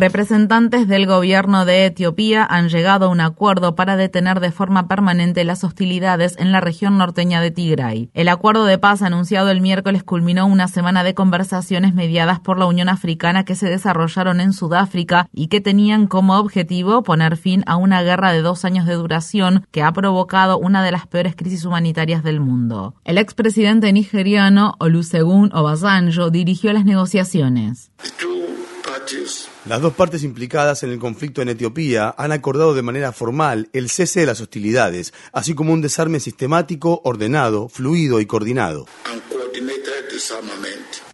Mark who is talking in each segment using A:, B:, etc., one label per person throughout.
A: Representantes del gobierno de Etiopía han llegado a un acuerdo para detener de forma permanente las hostilidades en la región norteña de Tigray. El acuerdo de paz anunciado el miércoles culminó una semana de conversaciones mediadas por la Unión Africana que se desarrollaron en Sudáfrica y que tenían como objetivo poner fin a una guerra de dos años de duración que ha provocado una de las peores crisis humanitarias del mundo. El expresidente nigeriano Olusegun Obasanjo dirigió las negociaciones.
B: Las dos partes implicadas en el conflicto en Etiopía han acordado de manera formal el cese de las hostilidades, así como un desarme sistemático, ordenado, fluido y coordinado.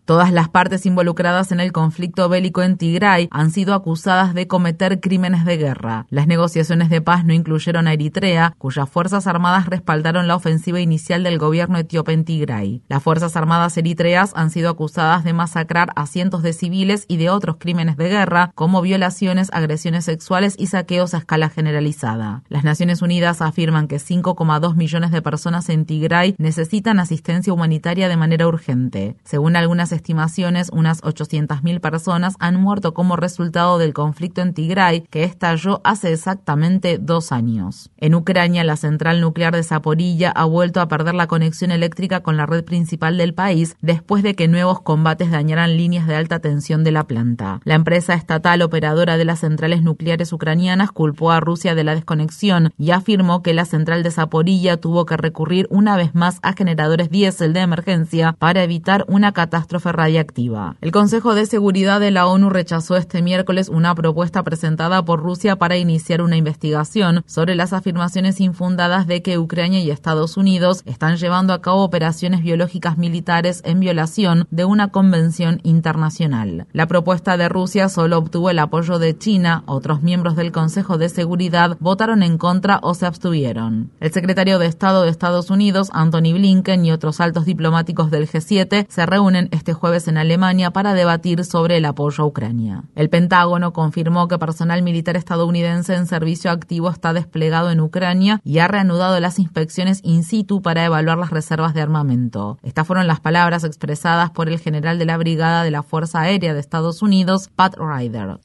A: Todas las partes involucradas en el conflicto bélico en Tigray han sido acusadas de cometer crímenes de guerra. Las negociaciones de paz no incluyeron a Eritrea, cuyas fuerzas armadas respaldaron la ofensiva inicial del gobierno etíope en Tigray. Las fuerzas armadas eritreas han sido acusadas de masacrar a cientos de civiles y de otros crímenes de guerra, como violaciones, agresiones sexuales y saqueos a escala generalizada. Las Naciones Unidas afirman que 5,2 millones de personas en Tigray necesitan asistencia humanitaria de manera urgente. Según algunas estimaciones, unas 800.000 personas han muerto como resultado del conflicto en Tigray, que estalló hace exactamente dos años. En Ucrania, la central nuclear de Zaporilla ha vuelto a perder la conexión eléctrica con la red principal del país después de que nuevos combates dañaran líneas de alta tensión de la planta. La empresa estatal operadora de las centrales nucleares ucranianas culpó a Rusia de la desconexión y afirmó que la central de Zaporilla tuvo que recurrir una vez más a generadores diésel de emergencia para evitar una catástrofe radiactiva. El Consejo de Seguridad de la ONU rechazó este miércoles una propuesta presentada por Rusia para iniciar una investigación sobre las afirmaciones infundadas de que Ucrania y Estados Unidos están llevando a cabo operaciones biológicas militares en violación de una convención internacional. La propuesta de Rusia solo obtuvo el apoyo de China, otros miembros del Consejo de Seguridad votaron en contra o se abstuvieron. El secretario de Estado de Estados Unidos, Anthony Blinken, y otros altos diplomáticos del G7 se reúnen este jueves en Alemania para debatir sobre el apoyo a Ucrania. El Pentágono confirmó que personal militar estadounidense en servicio activo está desplegado en Ucrania y ha reanudado las inspecciones in situ para evaluar las reservas de armamento. Estas fueron las palabras expresadas por el general de la Brigada de la Fuerza Aérea de Estados Unidos, Pat Ryder.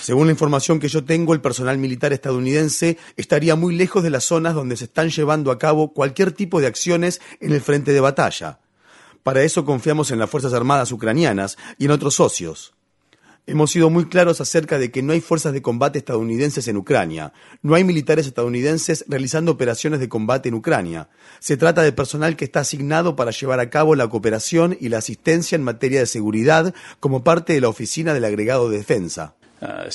B: Según la información que yo tengo, el personal militar estadounidense estaría muy lejos de las zonas donde se están llevando a cabo cualquier tipo de acciones en el frente de batalla. Para eso confiamos en las Fuerzas Armadas ucranianas y en otros socios. Hemos sido muy claros acerca de que no hay fuerzas de combate estadounidenses en Ucrania, no hay militares estadounidenses realizando operaciones de combate en Ucrania. Se trata de personal que está asignado para llevar a cabo la cooperación y la asistencia en materia de seguridad como parte de la Oficina del Agregado de Defensa. Uh,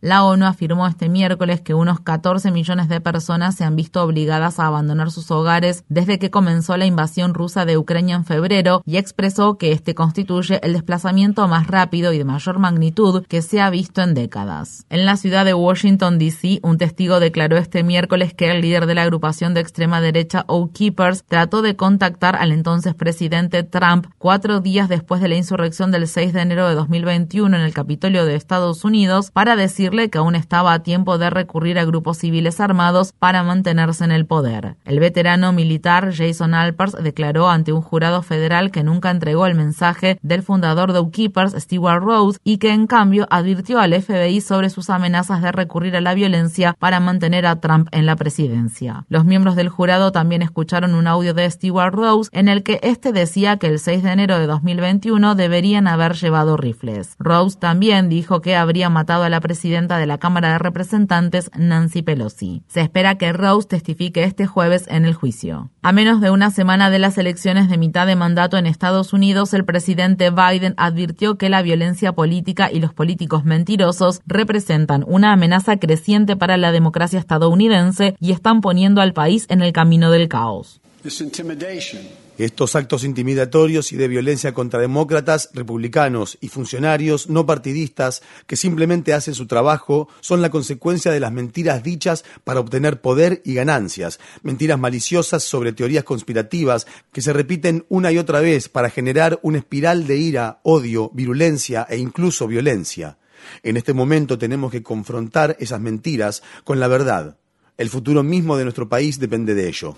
A: la ONU afirmó este miércoles que unos 14 millones de personas se han visto obligadas a abandonar sus hogares desde que comenzó la invasión rusa de Ucrania en febrero y expresó que este constituye el desplazamiento más rápido y de mayor magnitud que se ha visto en décadas. En la ciudad de Washington, D.C., un testigo declaró este miércoles que el líder de la agrupación de extrema derecha Oath Keepers trató de contactar al entonces presidente Trump cuatro días después de la insurrección del 6 de enero de 2021 en el Capitolio de Estados Unidos para decir que aún estaba a tiempo de recurrir a grupos civiles armados para mantenerse en el poder. El veterano militar Jason Alpers declaró ante un jurado federal que nunca entregó el mensaje del fundador de Keepers, Stewart Rhodes, y que en cambio advirtió al FBI sobre sus amenazas de recurrir a la violencia para mantener a Trump en la presidencia. Los miembros del jurado también escucharon un audio de Stewart Rhodes en el que este decía que el 6 de enero de 2021 deberían haber llevado rifles. Rhodes también dijo que habría matado a la presidenta de la Cámara de Representantes, Nancy Pelosi. Se espera que Rose testifique este jueves en el juicio. A menos de una semana de las elecciones de mitad de mandato en Estados Unidos, el presidente Biden advirtió que la violencia política y los políticos mentirosos representan una amenaza creciente para la democracia estadounidense y están poniendo al país en el camino del caos.
B: Estos actos intimidatorios y de violencia contra demócratas, republicanos y funcionarios no partidistas que simplemente hacen su trabajo son la consecuencia de las mentiras dichas para obtener poder y ganancias, mentiras maliciosas sobre teorías conspirativas que se repiten una y otra vez para generar una espiral de ira, odio, virulencia e incluso violencia. En este momento tenemos que confrontar esas mentiras con la verdad. El futuro mismo de nuestro país depende de ello.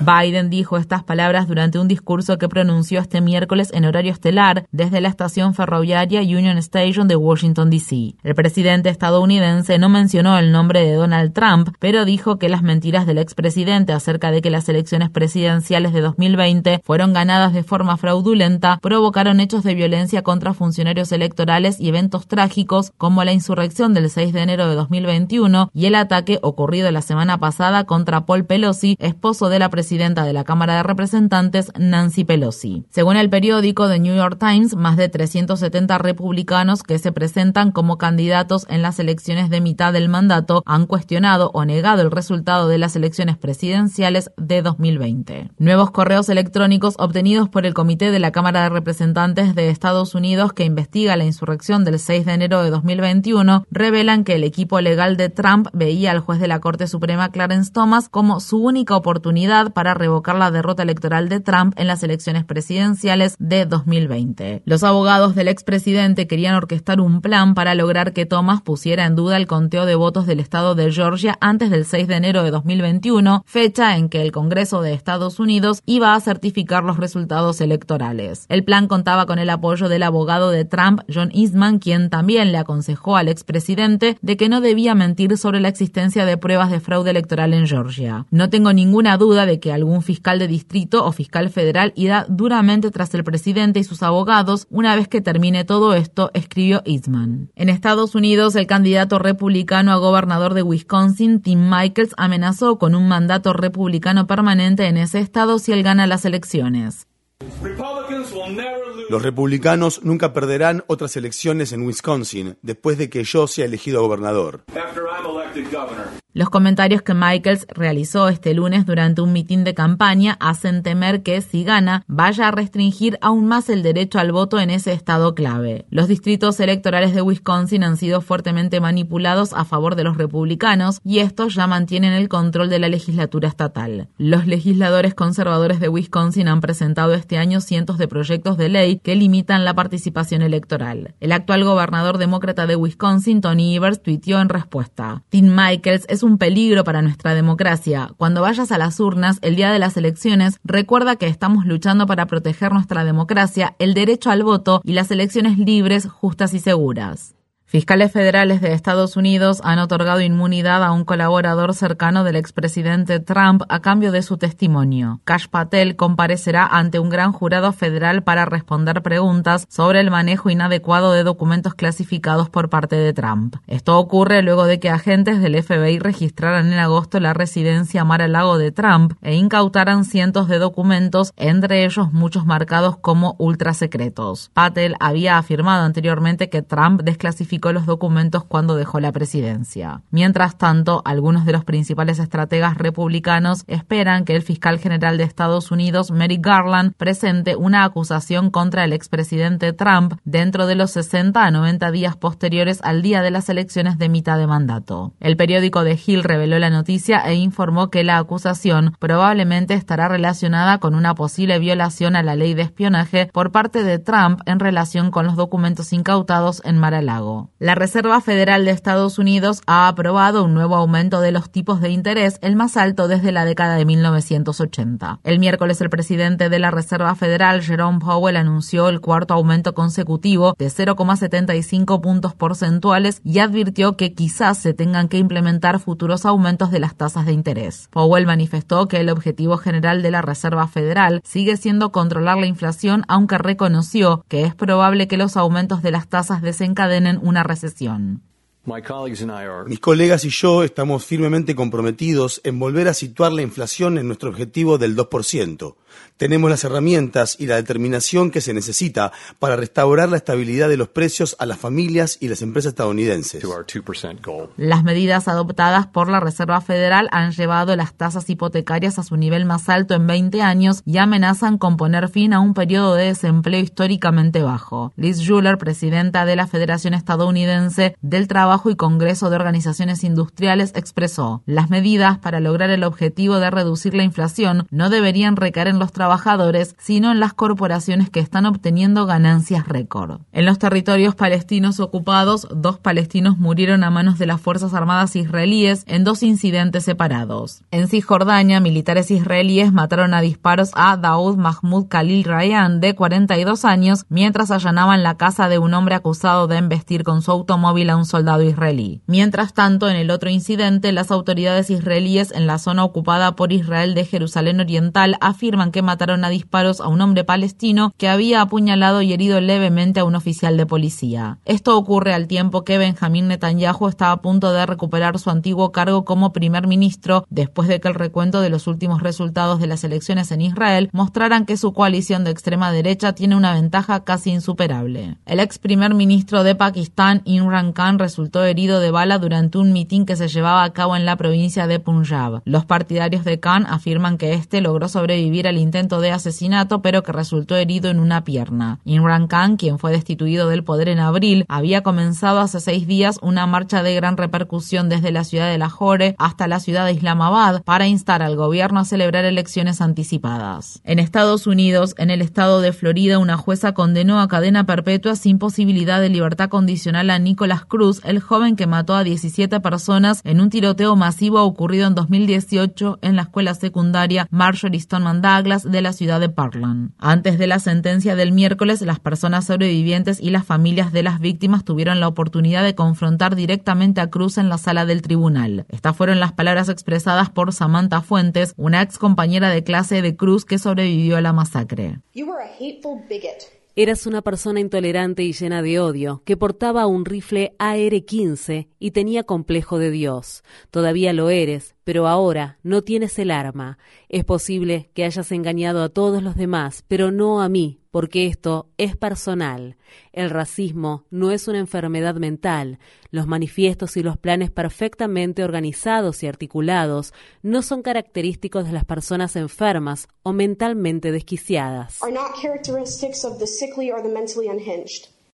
A: Biden dijo estas palabras durante un discurso que pronunció este miércoles en horario estelar desde la estación ferroviaria Union Station de Washington, D.C. El presidente estadounidense no mencionó el nombre de Donald Trump, pero dijo que las mentiras del expresidente acerca de que las elecciones presidenciales de 2020 fueron ganadas de forma fraudulenta provocaron hechos de violencia contra funcionarios electorales y eventos trágicos como la insurrección del 6 de enero de 2021 y el ataque ocurrido la semana pasada contra Paul Pelosi, esposo de la presidenta de la Cámara de Representantes, Nancy Pelosi. Según el periódico The New York Times, más de 370 republicanos que se presentan como candidatos en las elecciones de mitad del mandato han cuestionado o negado el resultado de las elecciones presidenciales de 2020. Nuevos correos electrónicos obtenidos por el Comité de la Cámara de Representantes de Estados Unidos que investiga la insurrección del 6 de enero de 2021 revelan que el equipo legal de Trump veía al juez de la Corte Suprema Clarence Thomas como su única oportunidad para revocar la derrota electoral de Trump en las elecciones presidenciales de 2020. Los abogados del expresidente querían orquestar un plan para lograr que Thomas pusiera en duda el conteo de votos del estado de Georgia antes del 6 de enero de 2021, fecha en que el Congreso de Estados Unidos iba a certificar los resultados electorales. El plan contaba con el apoyo del abogado de Trump, John Eastman, quien también le aconsejó al expresidente de que no debía mentir sobre la existencia de pruebas de fraude electoral en Georgia. No tengo ninguna duda de que algún fiscal de distrito o fiscal federal irá duramente tras el presidente y sus abogados una vez que termine todo esto, escribió Eastman. En Estados Unidos, el candidato republicano a gobernador de Wisconsin, Tim Michaels, amenazó con un mandato republicano permanente en ese estado si él gana las elecciones.
B: Los republicanos nunca perderán otras elecciones en Wisconsin después de que yo sea elegido gobernador.
A: Los comentarios que Michaels realizó este lunes durante un mitin de campaña hacen temer que, si gana, vaya a restringir aún más el derecho al voto en ese estado clave. Los distritos electorales de Wisconsin han sido fuertemente manipulados a favor de los republicanos y estos ya mantienen el control de la legislatura estatal. Los legisladores conservadores de Wisconsin han presentado este año cientos de proyectos de ley que limitan la participación electoral. El actual gobernador demócrata de Wisconsin, Tony Evers, tuiteó en respuesta: Tim Michaels es un peligro para nuestra democracia. Cuando vayas a las urnas el día de las elecciones, recuerda que estamos luchando para proteger nuestra democracia, el derecho al voto y las elecciones libres, justas y seguras. Fiscales federales de Estados Unidos han otorgado inmunidad a un colaborador cercano del expresidente Trump a cambio de su testimonio. Cash Patel comparecerá ante un gran jurado federal para responder preguntas sobre el manejo inadecuado de documentos clasificados por parte de Trump. Esto ocurre luego de que agentes del FBI registraran en agosto la residencia Mar-a-Lago de Trump e incautaran cientos de documentos, entre ellos muchos marcados como ultrasecretos. Patel había afirmado anteriormente que Trump desclasificó los documentos cuando dejó la presidencia. Mientras tanto, algunos de los principales estrategas republicanos esperan que el fiscal general de Estados Unidos, Merrick Garland, presente una acusación contra el expresidente Trump dentro de los 60 a 90 días posteriores al día de las elecciones de mitad de mandato. El periódico de Hill reveló la noticia e informó que la acusación probablemente estará relacionada con una posible violación a la ley de espionaje por parte de Trump en relación con los documentos incautados en La Reserva Federal de Estados Unidos ha aprobado un nuevo aumento de los tipos de interés, el más alto desde la década de 1980. El miércoles el presidente de la Reserva Federal, Jerome Powell, anunció el cuarto aumento consecutivo de 0,75 puntos porcentuales y advirtió que quizás se tengan que implementar futuros aumentos de las tasas de interés. Powell manifestó que el objetivo general de la Reserva Federal sigue siendo controlar la inflación, aunque reconoció que es probable que los aumentos de las tasas desencadenen recesión.
B: Mis colegas y yo estamos firmemente comprometidos en volver a situar la inflación en nuestro objetivo del 2%. Tenemos las herramientas y la determinación que se necesita para restaurar la estabilidad de los precios a las familias y las empresas estadounidenses.
A: Las medidas adoptadas por la Reserva Federal han llevado las tasas hipotecarias a su nivel más alto en 20 años y amenazan con poner fin a un periodo de desempleo históricamente bajo. Liz Schuller, presidenta de la Federación Estadounidense del Trabajo, y Congreso de Organizaciones Industriales expresó, las medidas para lograr el objetivo de reducir la inflación no deberían recaer en los trabajadores, sino en las corporaciones que están obteniendo ganancias récord. En los territorios palestinos ocupados, dos palestinos murieron a manos de las Fuerzas Armadas israelíes en dos incidentes separados. En Cisjordania, militares israelíes mataron a disparos a Daoud Mahmoud Khalil Rayan, de 42 años, mientras allanaban la casa de un hombre acusado de embestir con su automóvil a un soldado israelí. Mientras tanto, en el otro incidente, las autoridades israelíes en la zona ocupada por Israel de Jerusalén Oriental afirman que mataron a disparos a un hombre palestino que había apuñalado y herido levemente a un oficial de policía. Esto ocurre al tiempo que Benjamín Netanyahu está a punto de recuperar su antiguo cargo como primer ministro después de que el recuento de los últimos resultados de las elecciones en Israel mostraran que su coalición de extrema derecha tiene una ventaja casi insuperable. El ex primer ministro de Pakistán, Imran Khan, resultó herido de bala durante un mitin que se llevaba a cabo en la provincia de Punjab. Los partidarios de Khan afirman que este logró sobrevivir al intento de asesinato, pero que resultó herido en una pierna. Imran Khan, quien fue destituido del poder en abril, había comenzado hace seis días una marcha de gran repercusión desde la ciudad de Lahore hasta la ciudad de Islamabad para instar al gobierno a celebrar elecciones anticipadas. En Estados Unidos, en el estado de Florida, una jueza condenó a cadena perpetua sin posibilidad de libertad condicional a Nicholas Cruz, el joven que mató a 17 personas en un tiroteo masivo ocurrido en 2018 en la escuela secundaria Marjorie Stoneman Douglas de la ciudad de Portland. Antes de la sentencia del miércoles, las personas sobrevivientes y las familias de las víctimas tuvieron la oportunidad de confrontar directamente a Cruz en la sala del tribunal. Estas fueron las palabras expresadas por Samantha Fuentes, una ex compañera de clase de Cruz que sobrevivió a la masacre.
C: Eras una persona intolerante y llena de odio, que portaba un rifle AR-15 y tenía complejo de Dios. Todavía lo eres, pero ahora no tienes el arma. Es posible que hayas engañado a todos los demás, pero no a mí, porque esto es personal. El racismo no es una enfermedad mental. Los manifiestos y los planes perfectamente organizados y articulados no son característicos de las personas enfermas o mentalmente desquiciadas.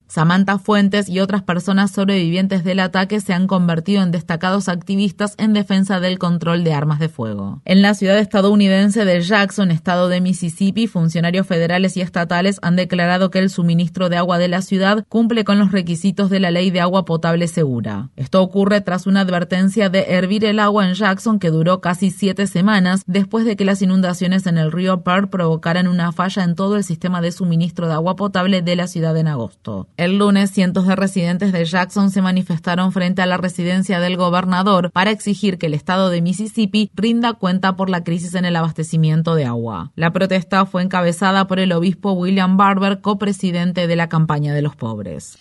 A: Samantha Fuentes y otras personas sobrevivientes del ataque se han convertido en destacados activistas en defensa del control de armas de fuego. En la ciudad estadounidense de Jackson, estado de Mississippi, funcionarios federales y estatales han declarado que el suministro de agua de la ciudad cumple con los requisitos de la ley de agua potable segura. Esto ocurre tras una advertencia de hervir el agua en Jackson que duró casi siete semanas después de que las inundaciones en el río Pearl provocaran una falla en todo el sistema de suministro de agua potable de la ciudad en agosto. El lunes, cientos de residentes de Jackson se manifestaron frente a la residencia del gobernador para exigir que el estado de Mississippi rinda cuenta por la crisis en el abastecimiento de agua. La protesta fue encabezada por el obispo William Barber, copresidente de la campaña de los pobres.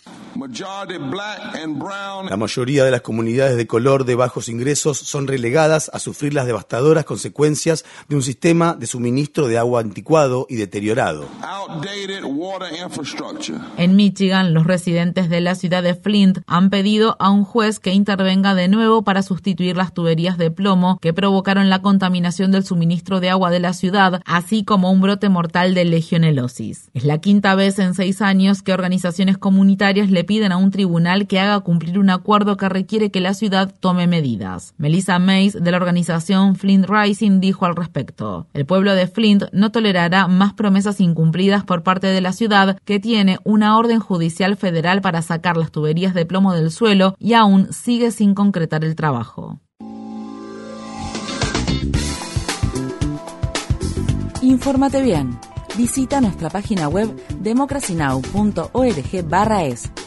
B: La mayoría de las comunidades de color de bajos ingresos son relegadas a sufrir las devastadoras consecuencias de un sistema de suministro de agua anticuado y deteriorado.
A: En Michigan, los residentes de la ciudad de Flint han pedido a un juez que intervenga de nuevo para sustituir las tuberías de plomo que provocaron la contaminación del suministro de agua de la ciudad, así como un brote mortal de legionelosis. Es la quinta vez en seis años que organizaciones comunitarias le piden a un tribunal que haga cumplir un acuerdo que requiere que la ciudad tome medidas. Melissa Mays de la organización Flint Rising dijo al respecto, el pueblo de Flint no tolerará más promesas incumplidas por parte de la ciudad que tiene una orden judicial federal para sacar las tuberías de plomo del suelo y aún sigue sin concretar el trabajo.
D: Infórmate bien. Visita nuestra página web democracynow.org/es.